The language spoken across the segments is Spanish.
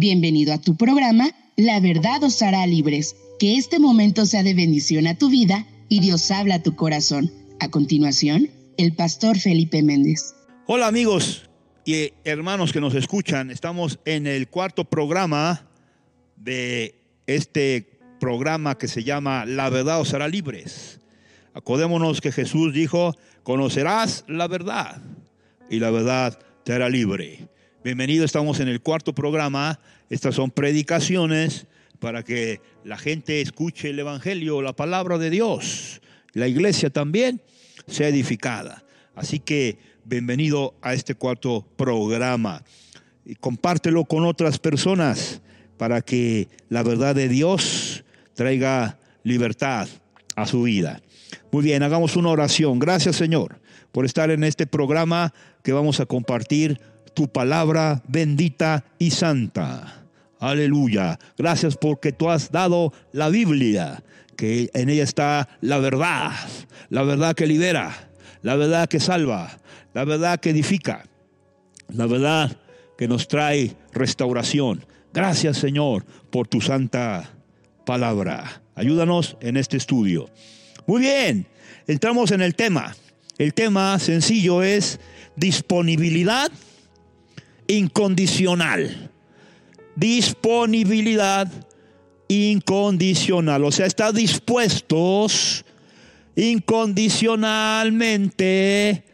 Bienvenido a tu programa La verdad os hará libres. Que este momento sea de bendición a tu vida y Dios habla a tu corazón. A continuación, el pastor Felipe Méndez. Hola amigos y hermanos que nos escuchan. Estamos en el cuarto programa de este programa que se llama La verdad os hará libres. Acordémonos que Jesús dijo, conocerás la verdad y la verdad te hará libre. Bienvenido, estamos en el cuarto programa. Estas son predicaciones para que la gente escuche el Evangelio, la palabra de Dios. La iglesia también sea edificada. Así que bienvenido a este cuarto programa. Y compártelo con otras personas para que la verdad de Dios traiga libertad a su vida. Muy bien, hagamos una oración. Gracias Señor por estar en este programa que vamos a compartir tu palabra bendita y santa. Aleluya. Gracias porque tú has dado la Biblia, que en ella está la verdad, la verdad que libera, la verdad que salva, la verdad que edifica, la verdad que nos trae restauración. Gracias Señor por tu santa palabra. Ayúdanos en este estudio. Muy bien, entramos en el tema. El tema sencillo es disponibilidad incondicional. Disponibilidad incondicional. O sea, está dispuestos incondicionalmente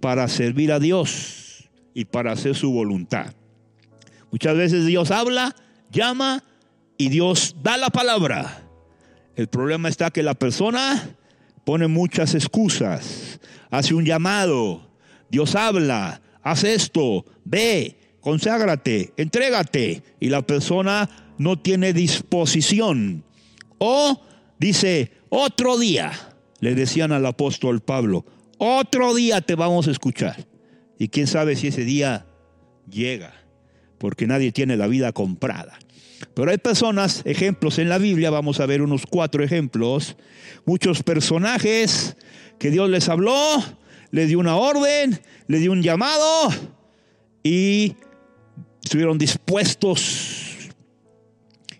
para servir a Dios y para hacer su voluntad. Muchas veces Dios habla, llama y Dios da la palabra. El problema está que la persona pone muchas excusas, hace un llamado, Dios habla, hace esto, ve, conságrate, entrégate. Y la persona no tiene disposición. O dice, otro día, le decían al apóstol Pablo, otro día te vamos a escuchar. Y quién sabe si ese día llega, porque nadie tiene la vida comprada. Pero hay personas, ejemplos en la Biblia, vamos a ver unos cuatro ejemplos, muchos personajes que Dios les habló, les dio una orden, les dio un llamado y estuvieron dispuestos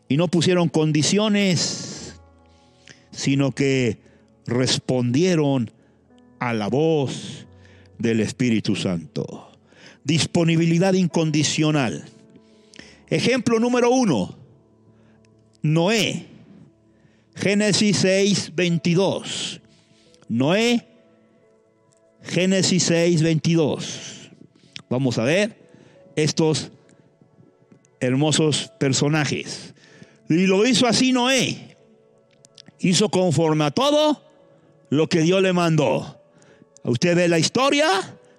y no pusieron condiciones, sino que respondieron a la voz del Espíritu Santo. Disponibilidad incondicional. Ejemplo número uno, Noé. Génesis 6, 22. Noé, Génesis 6, 22. Vamos a ver estos hermosos personajes. Y lo hizo así Noé. Hizo conforme a todo lo que Dios le mandó. Usted ve la historia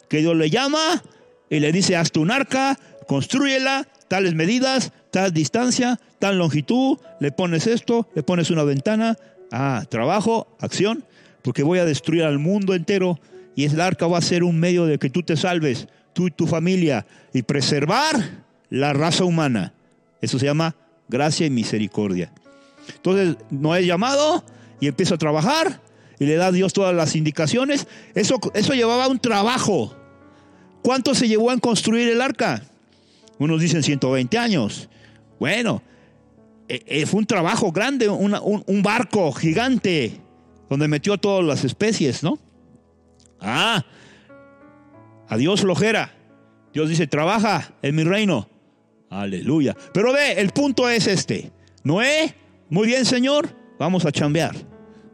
que Dios le llama y le dice, hazte un arca, construyela, tales medidas, tal distancia, tal longitud, le pones esto, le pones una ventana, ah, trabajo, acción, porque voy a destruir al mundo entero y el arca va a ser un medio de que tú te salves, tú y tu familia, y preservar la raza humana. Eso se llama gracia y misericordia. Entonces, no es llamado y empieza a trabajar y le da a Dios todas las indicaciones. Eso, eso llevaba un trabajo. ¿Cuánto se llevó a construir el arca? Unos dicen 120 años. Bueno, eh, eh, fue un trabajo grande, un, un, barco gigante donde metió todas las especies, ¿no? Ah, adiós flojera. Dios dice, trabaja en mi reino. Aleluya. Pero ve, el punto es este. Noé, muy bien Señor, vamos a chambear.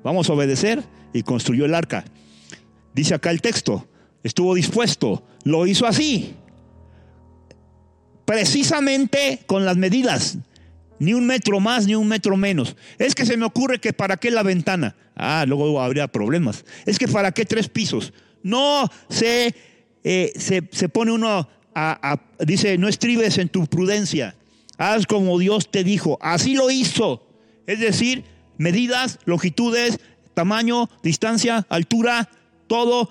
Vamos a obedecer y construyó el arca. Dice acá el texto, estuvo dispuesto, lo hizo así. Precisamente con las medidas. Ni un metro más, ni un metro menos. Es que se me ocurre que para qué la ventana. Ah, luego habría problemas. Es que para qué tres pisos. No se, eh, se, se pone uno dice, no estribes en tu prudencia, haz como Dios te dijo, así lo hizo. Es decir, medidas, longitudes, tamaño, distancia, altura, todo,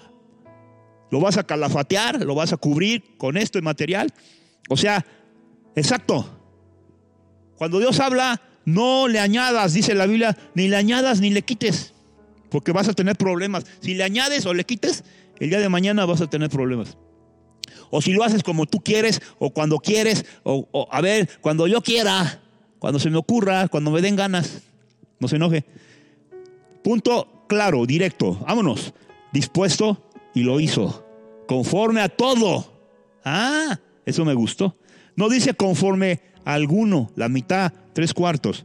lo vas a calafatear, lo vas a cubrir con esto de material. O sea, exacto. Cuando Dios habla, no le añadas, dice la Biblia, ni le añadas ni le quites, porque vas a tener problemas. Si le añades o le quites, el día de mañana vas a tener problemas. O si lo haces como tú quieres, o cuando quieres, o, a ver, cuando yo quiera, cuando se me ocurra, cuando me den ganas, no se enoje. Punto claro, directo, vámonos, dispuesto y lo hizo, conforme a todo. Ah, eso me gustó. No dice conforme a alguno, la mitad, tres cuartos.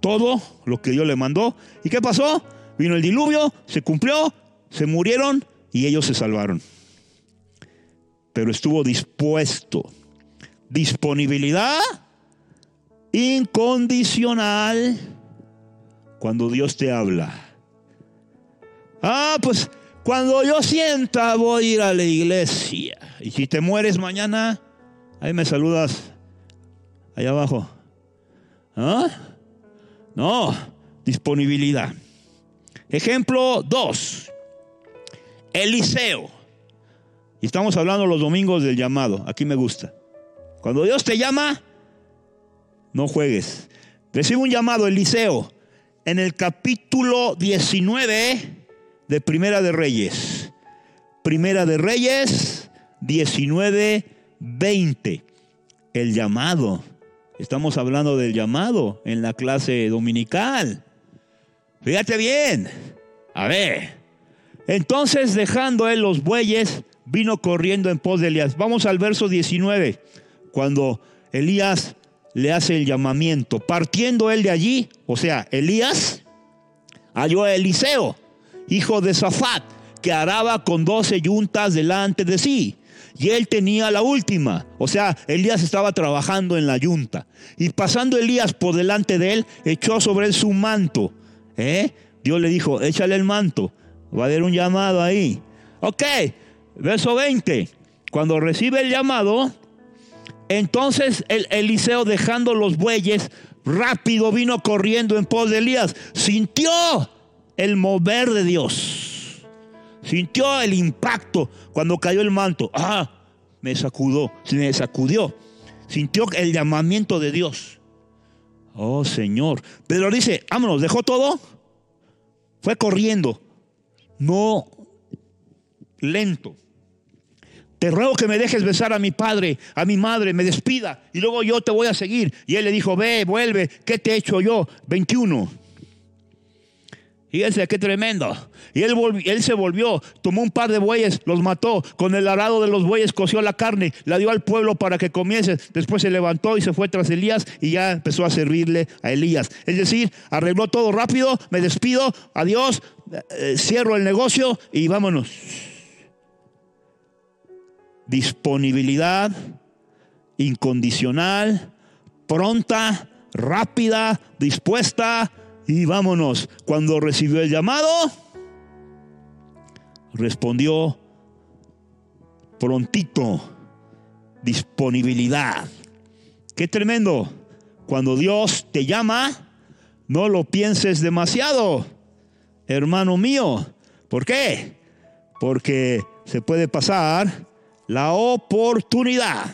Todo lo que Dios le mandó. ¿Y qué pasó? Vino el diluvio, se cumplió, se murieron y ellos se salvaron. Pero estuvo dispuesto. Disponibilidad incondicional cuando Dios te habla. Ah, pues cuando yo sienta voy a ir a la iglesia. Y si te mueres mañana, ahí me saludas. Allá abajo. ¿Ah? No, disponibilidad. Ejemplo 2. Eliseo. Y estamos hablando los domingos del llamado. Aquí me gusta. Cuando Dios te llama, no juegues. Recibe un llamado, Eliseo, en el capítulo 19 de Primera de Reyes. Primera de Reyes 19, 20. El llamado. Estamos hablando del llamado en la clase dominical. Fíjate bien. A ver. Entonces dejando él los bueyes, vino corriendo en pos de Elías. Vamos al verso 19. Cuando Elías le hace el llamamiento. Partiendo él de allí, o sea, Elías halló a Eliseo hijo de Zafat, que araba con doce yuntas delante de sí. Y él tenía la última. O sea, Elías estaba trabajando en la yunta. Y pasando Elías por delante de él, echó sobre él su manto. ¿Eh? Dios le dijo, échale el manto. Va a haber un llamado ahí. Ok, verso 20. Cuando recibe el llamado, entonces el Eliseo dejando los bueyes, rápido vino corriendo en pos de Elías. Sintió el mover de Dios. Sintió el impacto cuando cayó el manto. Ah, me sacudió, me sacudió. Sintió el llamamiento de Dios. Oh Señor. Pedro dice, vámonos, dejó todo. Fue corriendo. No lento. Te ruego que me dejes besar a mi padre, a mi madre, me despida y luego yo te voy a seguir. Y él le dijo, ve, vuelve, ¿qué te he hecho yo? 21. Fíjense qué tremendo. Y él, él, se volvió, tomó un par de bueyes, los mató, con el arado de los bueyes coció la carne, la dio al pueblo para que comiese. Después se levantó y se fue tras Elías y ya empezó a servirle a Elías. Es decir, arregló todo rápido, me despido, adiós, eh, cierro el negocio y vámonos. Disponibilidad incondicional, pronta, rápida, dispuesta y vámonos. Cuando recibió el llamado, respondió prontito, disponibilidad. Qué tremendo. Cuando Dios te llama, no lo pienses demasiado, hermano mío. ¿Por qué? Porque se puede pasar la oportunidad.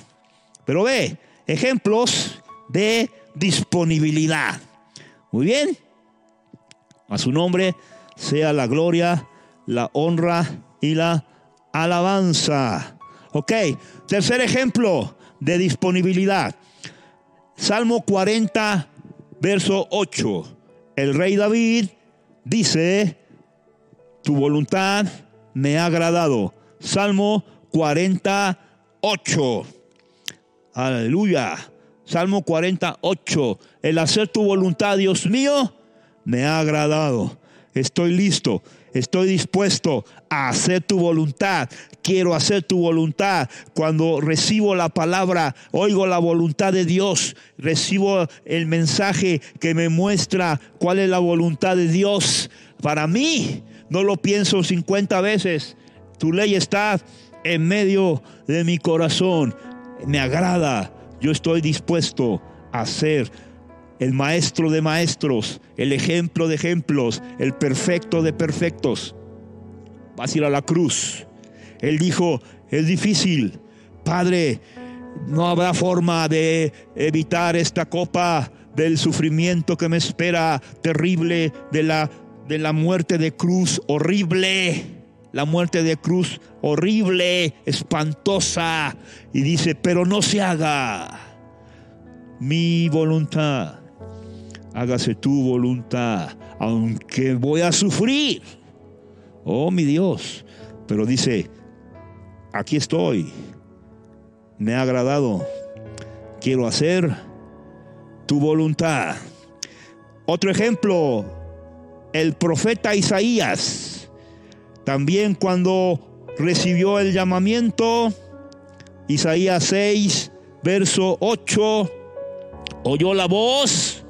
Pero ve, ejemplos de disponibilidad. Muy bien. A su nombre sea la gloria, la honra y la alabanza. Ok, tercer ejemplo de disponibilidad. Salmo 40, verso 8. El rey David dice, tu voluntad me ha agradado. Salmo 48. Aleluya. Salmo 48. El hacer tu voluntad, Dios mío, me ha agradado. Estoy listo, estoy dispuesto a hacer tu voluntad. Quiero hacer tu voluntad. Cuando recibo la palabra, oigo la voluntad de Dios, recibo el mensaje que me muestra cuál es la voluntad de Dios. Para mí, no lo pienso 50 veces. Tu ley está en medio de mi corazón. Me agrada. Yo estoy dispuesto a hacer el maestro de maestros, el ejemplo de ejemplos, el perfecto de perfectos. Vas a ir a la cruz. Él dijo, es difícil, Padre, no habrá forma de evitar esta copa del sufrimiento que me espera, terrible, de la, de la muerte de cruz, horrible. La muerte de cruz horrible, espantosa, y dice, pero no se haga mi voluntad, hágase tu voluntad, aunque voy a sufrir. Oh, mi Dios. Pero dice, aquí estoy, me ha agradado, quiero hacer tu voluntad. Otro ejemplo, el profeta Isaías, también cuando recibió el llamamiento, Isaías 6, verso 8, oyó la voz,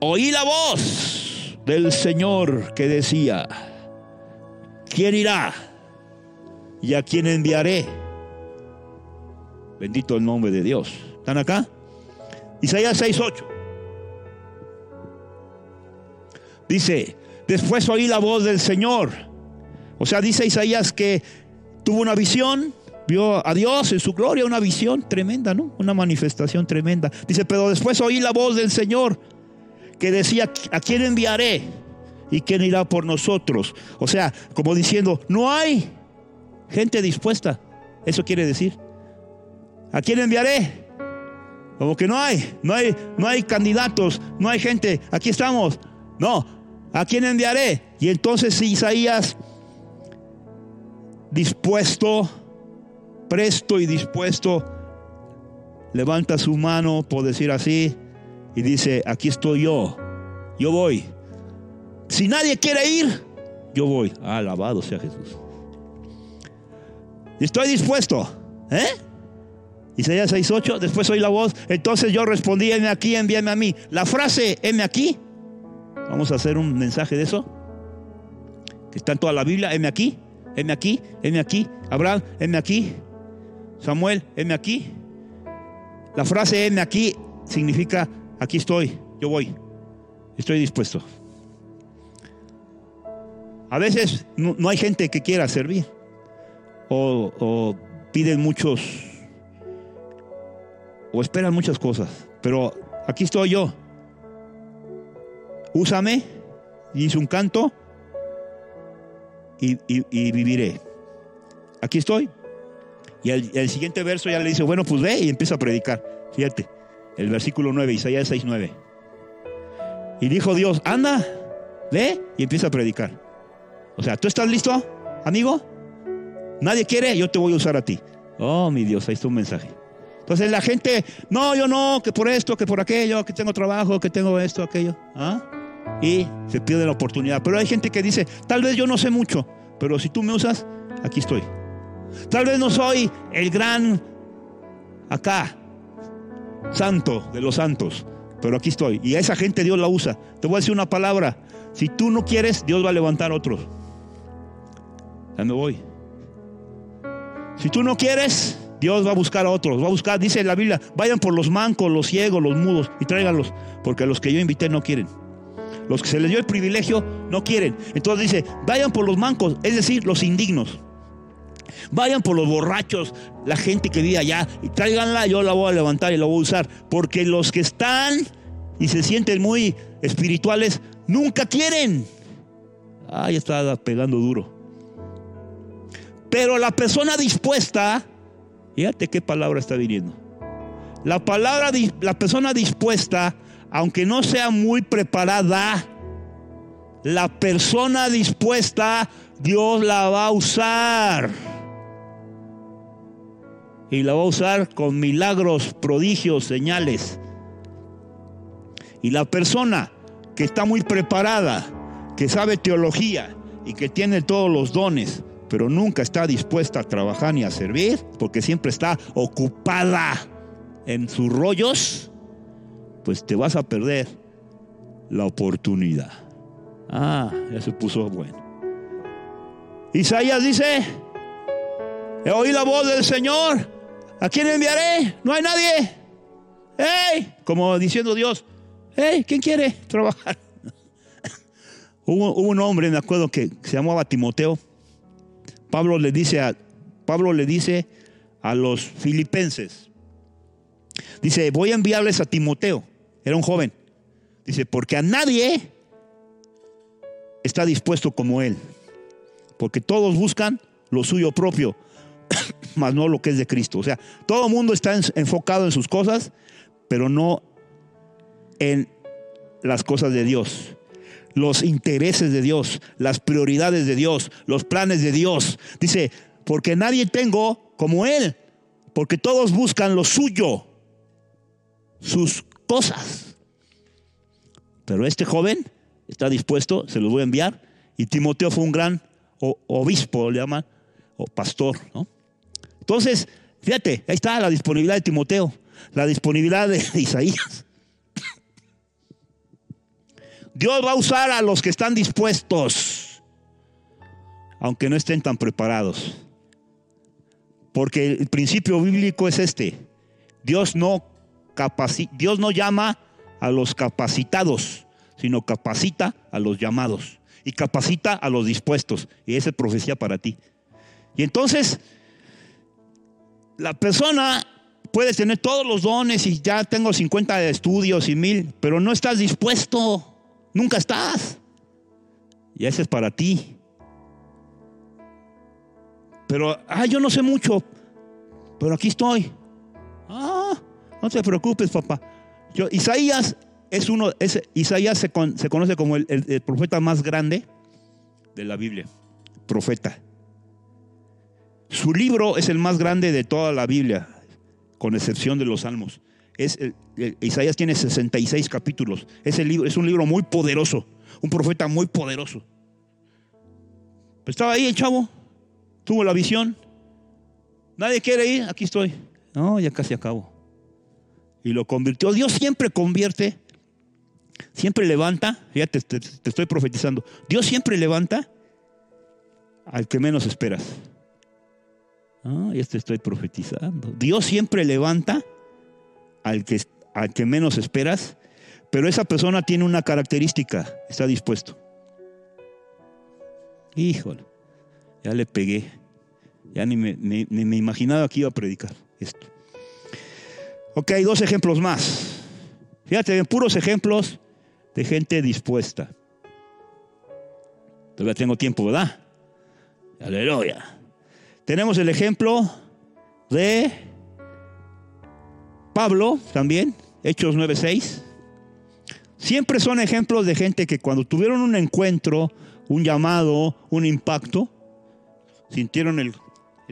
oí la voz del Señor que decía, ¿quién irá? ¿Y a quién enviaré? Bendito el nombre de Dios. ¿Están acá? Isaías 6:8. Dice, después oí la voz del Señor. O sea, dice Isaías que tuvo una visión, vio a Dios en su gloria, una visión tremenda, ¿no? Una manifestación tremenda. Dice, pero después oí la voz del Señor que decía, ¿a quién enviaré? ¿Y quién irá por nosotros? O sea, como diciendo, no hay gente dispuesta. Eso quiere decir. ¿A quién enviaré? Como que no hay, no hay, no hay candidatos, no hay gente. Aquí estamos. No, ¿a quién enviaré? Y entonces Isaías, dispuesto, presto y dispuesto, levanta su mano, por decir así, y dice, aquí estoy yo, yo voy. Si nadie quiere ir, yo voy. Alabado sea Jesús. Estoy dispuesto. ¿Eh? Isaías 6.8, después oí la voz. Entonces yo respondí, heme aquí, envíame a mí. La frase, heme aquí. Vamos a hacer un mensaje de eso. Que está en toda la Biblia. Heme aquí, heme aquí, heme aquí. Abraham, heme aquí. Samuel, heme aquí. La frase heme aquí significa aquí estoy, yo voy. Estoy dispuesto. A veces no, hay gente que quiera servir. O piden muchos o esperan muchas cosas, pero aquí estoy yo. Úsame, hice un canto y, y- viviré. Aquí estoy. Y el, el siguiente verso ya le dice, bueno, pues ve y empieza a predicar. Fíjate, el versículo 9, Isaías 6, 9. Y dijo Dios, anda, ve y empieza a predicar. O sea, ¿tú estás listo, amigo? Nadie quiere, yo te voy a usar a ti. Oh, mi Dios, ahí está un mensaje. Entonces la gente, no, yo no, que por esto, que por aquello, que tengo trabajo, que tengo esto, aquello. ¿Ah? Y se pierde la oportunidad. Pero hay gente que dice, tal vez yo no sé mucho, pero si tú me usas, aquí estoy. Tal vez no soy el gran acá, santo de los santos, pero aquí estoy. Y a esa gente Dios la usa. Te voy a decir una palabra. Si tú no quieres, Dios va a levantar otros. Ya me voy. Si tú no quieres, Dios va a buscar a otros. Va a buscar, dice la Biblia, vayan por los mancos, los ciegos, los mudos y tráiganlos, porque los que yo invité no quieren. Los que se les dio el privilegio no quieren. Entonces dice, vayan por los mancos, es decir, los indignos. Vayan por los borrachos, la gente que vive allá, y tráiganla, yo la voy a levantar y la voy a usar. Porque los que están y se sienten muy espirituales, nunca quieren. Ay, está pegando duro. Pero la persona dispuesta, fíjate qué palabra está viniendo. La palabra, la persona dispuesta, aunque no sea muy preparada, la persona dispuesta, Dios la va a usar. Y la va a usar con milagros, prodigios, señales. Y la persona que está muy preparada, que sabe teología y que tiene todos los dones, pero nunca está dispuesta a trabajar ni a servir, porque siempre está ocupada en sus rollos, pues te vas a perder la oportunidad. Ah, ya se puso bueno. Isaías dice, he oído la voz del Señor, ¿a quién enviaré? No hay nadie. ¡Ey! Como diciendo Dios, ¡Ey! ¿Quién quiere trabajar? hubo, hubo un hombre, me acuerdo, que se llamaba Timoteo. Pablo le dice a, Pablo le dice a los filipenses, dice, voy a enviarles a Timoteo. Era un joven. Dice, porque a nadie está dispuesto como él. porque todos buscan lo suyo propio, más no lo que es de Cristo. O sea, todo el mundo está enfocado en sus cosas, pero no en las cosas de Dios los intereses de Dios, las prioridades de Dios, los planes de Dios. Dice, porque nadie tengo como Él, porque todos buscan lo suyo, sus cosas. Pero este joven está dispuesto, se los voy a enviar, y Timoteo fue un gran obispo, le llaman, o pastor, ¿no? Entonces, fíjate, ahí está la disponibilidad de Timoteo, la disponibilidad de Isaías. Dios va a usar a los que están dispuestos, aunque no estén tan preparados. Porque el principio bíblico es este. Dios no, Dios no llama a los capacitados, sino capacita a los llamados. Y capacita a los dispuestos. Y esa es profecía para ti. Y entonces, la persona puede tener todos los dones y ya tengo 50 estudios y mil, pero no estás dispuesto. Nunca estás. Y ese es para ti. Pero, ah, yo no sé mucho, pero aquí estoy. No te preocupes, papá. Yo, Isaías es uno, Isaías se, conoce como el, profeta más grande de la Biblia. Profeta. Su libro es el más grande de toda la Biblia, con excepción de los salmos. Es, Isaías tiene 66 capítulos. Es, libro, es un libro muy poderoso, un profeta muy poderoso. estaba ahí el chavo, tuvo la visión. Nadie quiere ir, aquí estoy. No, ya casi acabo. Y lo convirtió. Dios siempre convierte, siempre levanta, ya te, te estoy profetizando. Dios siempre levanta al que menos esperas. Ah, ya te estoy profetizando. Dios siempre levanta al que, al que menos esperas, pero esa persona tiene una característica, está dispuesto. Híjole, ya le pegué. Ya ni me, me imaginaba que iba a predicar esto. Ok, dos ejemplos más. Fíjate, puros ejemplos de gente dispuesta. Todavía tengo tiempo, ¿verdad? Aleluya. Tenemos el ejemplo de Pablo también, Hechos 9:6. Siempre son ejemplos de gente que cuando tuvieron un encuentro, un llamado, un impacto, sintieron el,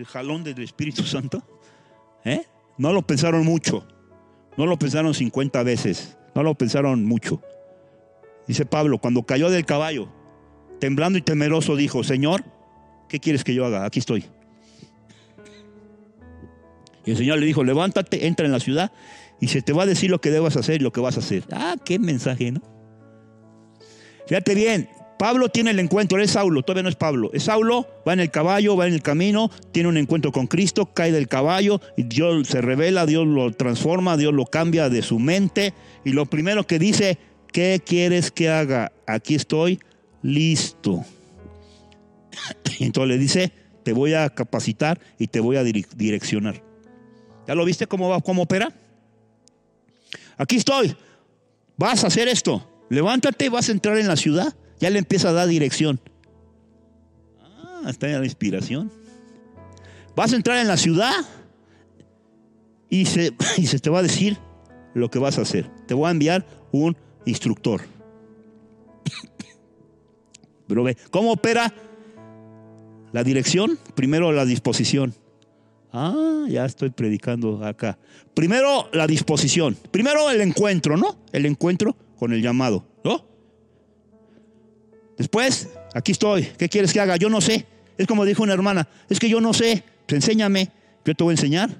jalón del Espíritu Santo. ¿eh? No lo pensaron mucho, no lo pensaron 50 veces, no lo pensaron mucho. Dice Pablo, cuando cayó del caballo, temblando y temeroso, dijo, Señor, ¿qué quieres que yo haga? Aquí estoy. Y el Señor le dijo, levántate, entra en la ciudad y se te va a decir lo que debas hacer y lo que vas a hacer. Ah, qué mensaje, ¿no? Fíjate bien, Pablo tiene el encuentro, es Saulo, todavía no es Pablo. Es Saulo, va en el caballo, va en el camino, tiene un encuentro con Cristo, cae del caballo y Dios se revela, Dios lo transforma, Dios lo cambia de su mente. Y lo primero que dice, ¿qué quieres que haga? Aquí estoy, listo. Y entonces le dice, te voy a capacitar y te voy a direccionar. ¿Ya lo viste cómo va, cómo opera? Aquí estoy. Vas a hacer esto. Levántate, vas a entrar en la ciudad. Ya le empieza a dar dirección. Ah, está en la inspiración. Vas a entrar en la ciudad y se, y se te va a decir lo que vas a hacer. Te voy a enviar un instructor. Pero ve, ¿cómo opera la dirección? Primero la disposición. Ah, ya estoy predicando acá. Primero la disposición. Primero el encuentro, ¿no? El encuentro con el llamado. Después, aquí estoy. ¿Qué quieres que haga? Yo no sé. Es como dijo una hermana. Es que yo no sé. Pues enséñame. Yo te voy a enseñar.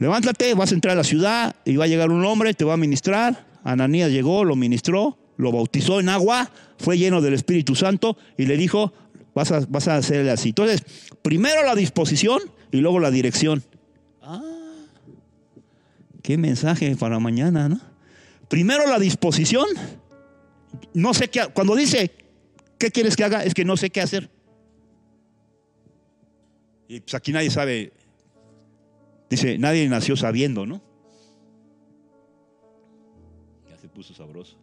Levántate, vas a entrar a la ciudad y va a llegar un hombre, te va a ministrar. Ananías llegó, lo ministró, lo bautizó en agua, fue lleno del Espíritu Santo y le dijo, vas a, vas a hacerle así. Entonces, primero la disposición y luego la dirección. Ah, qué mensaje para mañana, ¿no? Primero la disposición. No sé qué, cuando dice, ¿qué quieres que haga? Es que no sé qué hacer. Y pues aquí nadie sabe, dice, nadie nació sabiendo, ¿no? Ya se puso sabroso.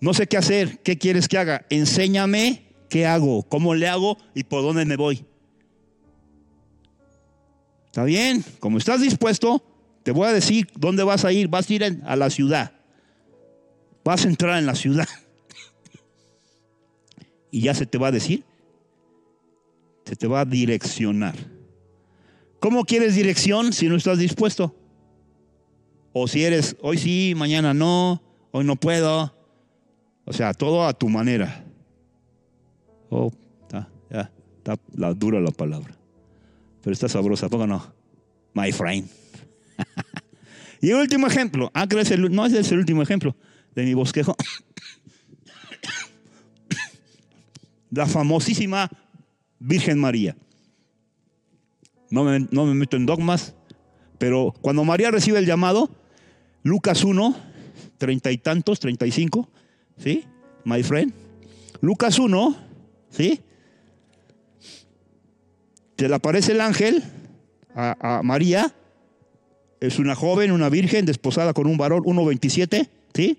No sé qué hacer, ¿qué quieres que haga? Enséñame ¿Qué hago? ¿Cómo le hago? ¿Y por dónde me voy? ¿Está bien? Como estás dispuesto, te voy a decir dónde vas a ir. Vas a ir a la ciudad. Vas a entrar en la ciudad. Y ya se te va a decir. Se te va a direccionar. ¿Cómo quieres dirección si no estás dispuesto? O si eres, hoy sí, mañana no, hoy no puedo. O sea, todo a tu manera. Oh, está, ya, está la, dura la palabra. Pero está sabrosa, ¿poco no? My friend. y último ejemplo. Ah, que no es el último ejemplo de mi bosquejo. la famosísima Virgen María. No me, no me, meto en dogmas, pero cuando María recibe el llamado, Lucas 1, treinta y tantos, treinta y cinco, ¿sí? My friend. Lucas 1, ¿sí? Se le aparece el ángel a, a María, es una joven, una virgen, desposada con un varón, 1.27, ¿sí?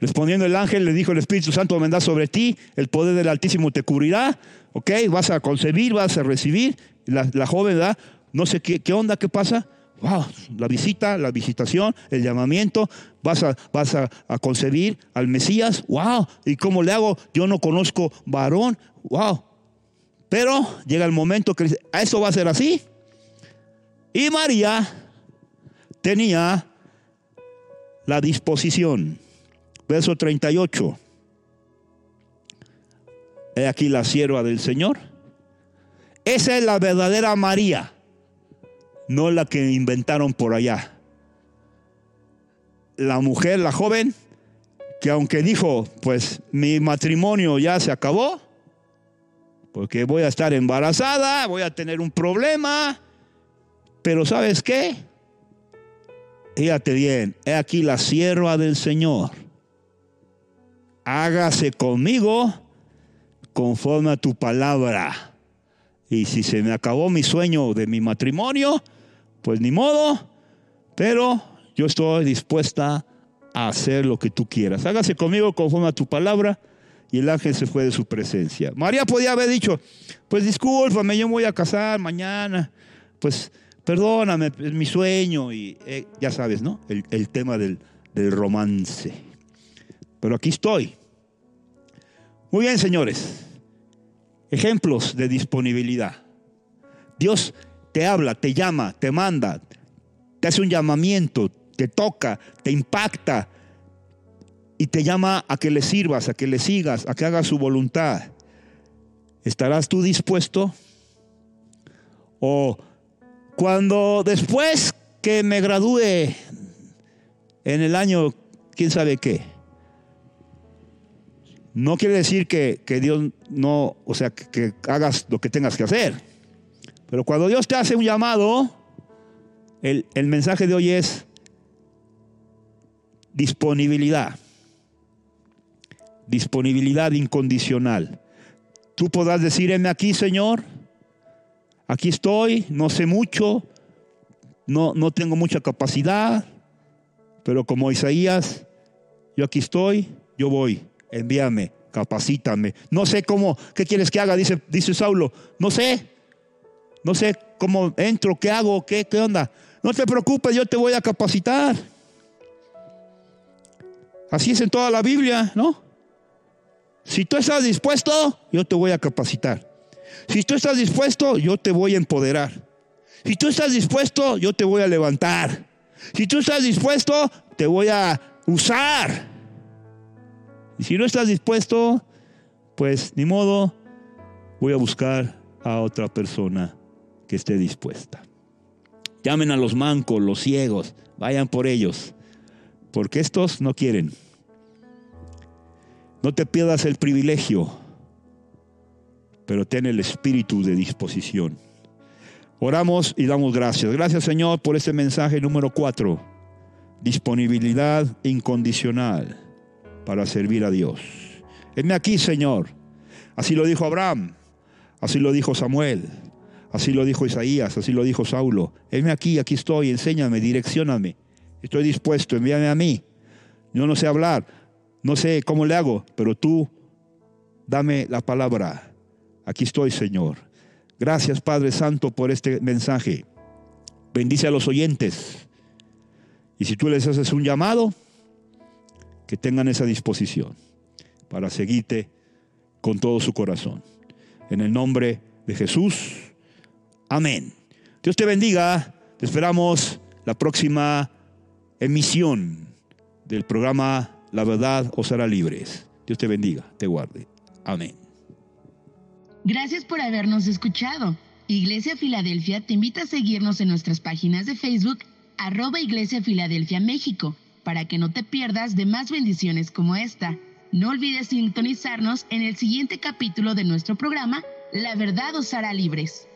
Respondiendo el ángel, le dijo el Espíritu Santo vendrá sobre ti, el poder del Altísimo te cubrirá, ¿ok? Vas a concebir, vas a recibir. La, joven, ¿verdad? No sé qué, qué onda, qué pasa. Wow, la visita, la visitación, el llamamiento, vas a, vas a, concebir al Mesías, wow, ¿y cómo le hago? Yo no conozco varón, wow. Pero llega el momento que dice, ¿a eso va a ser así? Y María tenía la disposición Verso 38. He aquí la sierva del Señor. Esa es la verdadera María, no la que inventaron por allá. La mujer, la joven, que aunque dijo, pues mi matrimonio ya se acabó, porque voy a estar embarazada, voy a tener un problema, pero ¿sabes qué? Fíjate bien, he aquí la sierva del Señor hágase conmigo conforme a tu palabra. Y si se me acabó mi sueño de mi matrimonio, pues ni modo, pero yo estoy dispuesta a hacer lo que tú quieras. Hágase conmigo conforme a tu palabra. Y el ángel se fue de su presencia. María podía haber dicho, pues discúlpame, yo me voy a casar mañana. Pues perdóname, es mi sueño. Y eh, ya sabes, ¿no? El, tema del, del romance. Pero aquí estoy. Muy bien, señores. Ejemplos de disponibilidad. Dios te habla, te llama, te manda, te hace un llamamiento, te toca, te impacta y te llama a que le sirvas, a que le sigas, a que hagas su voluntad. ¿Estarás tú dispuesto? O cuando después que me gradúe en el año, quién sabe qué, no quiere decir que, Dios no, o sea, que, hagas lo que tengas que hacer. Pero cuando Dios te hace un llamado, el, mensaje de hoy es disponibilidad. Disponibilidad incondicional. Tú podrás decir, aquí, Señor, aquí estoy, no sé mucho, no, no tengo mucha capacidad, pero como Isaías, yo aquí estoy, yo voy envíame, capacítame. No sé cómo, ¿qué quieres que haga? Dice, dice Saulo. No sé, no sé cómo entro, qué hago, qué, qué onda. No te preocupes, yo te voy a capacitar. Así es en toda la Biblia, ¿no? Si tú estás dispuesto, yo te voy a capacitar. Si tú estás dispuesto, yo te voy a empoderar. Si tú estás dispuesto, yo te voy a levantar. Si tú estás dispuesto, te voy a usar. Y si no estás dispuesto, pues ni modo, voy a buscar a otra persona que esté dispuesta. Llamen a los mancos, los ciegos, vayan por ellos, porque estos no quieren. No te pierdas el privilegio, pero ten el espíritu de disposición. Oramos y damos gracias. Gracias Señor por este mensaje número cuatro. Disponibilidad incondicional para servir a Dios. Heme aquí, Señor. Así lo dijo Abraham, así lo dijo Samuel, así lo dijo Isaías, así lo dijo Saulo. Heme aquí, aquí estoy, enséñame, direccioname. Estoy dispuesto, envíame a mí. Yo no sé hablar. no sé cómo le hago, pero tú dame la palabra. Aquí estoy, Señor. Gracias, Padre Santo, por este mensaje. Bendice a los oyentes. Y si tú les haces un llamado, que tengan esa disposición para seguirte con todo su corazón. En el nombre de Jesús. Amén. Dios te bendiga. Te esperamos la próxima emisión del programa La verdad os hará libres. Dios te bendiga, te guarde. Amén. Gracias por habernos escuchado. Iglesia Filadelfia te invita a seguirnos en nuestras páginas de Facebook, arroba Iglesia Filadelfia México, para que no te pierdas de más bendiciones como esta. No olvides sintonizarnos en el siguiente capítulo de nuestro programa, La verdad os hará libres.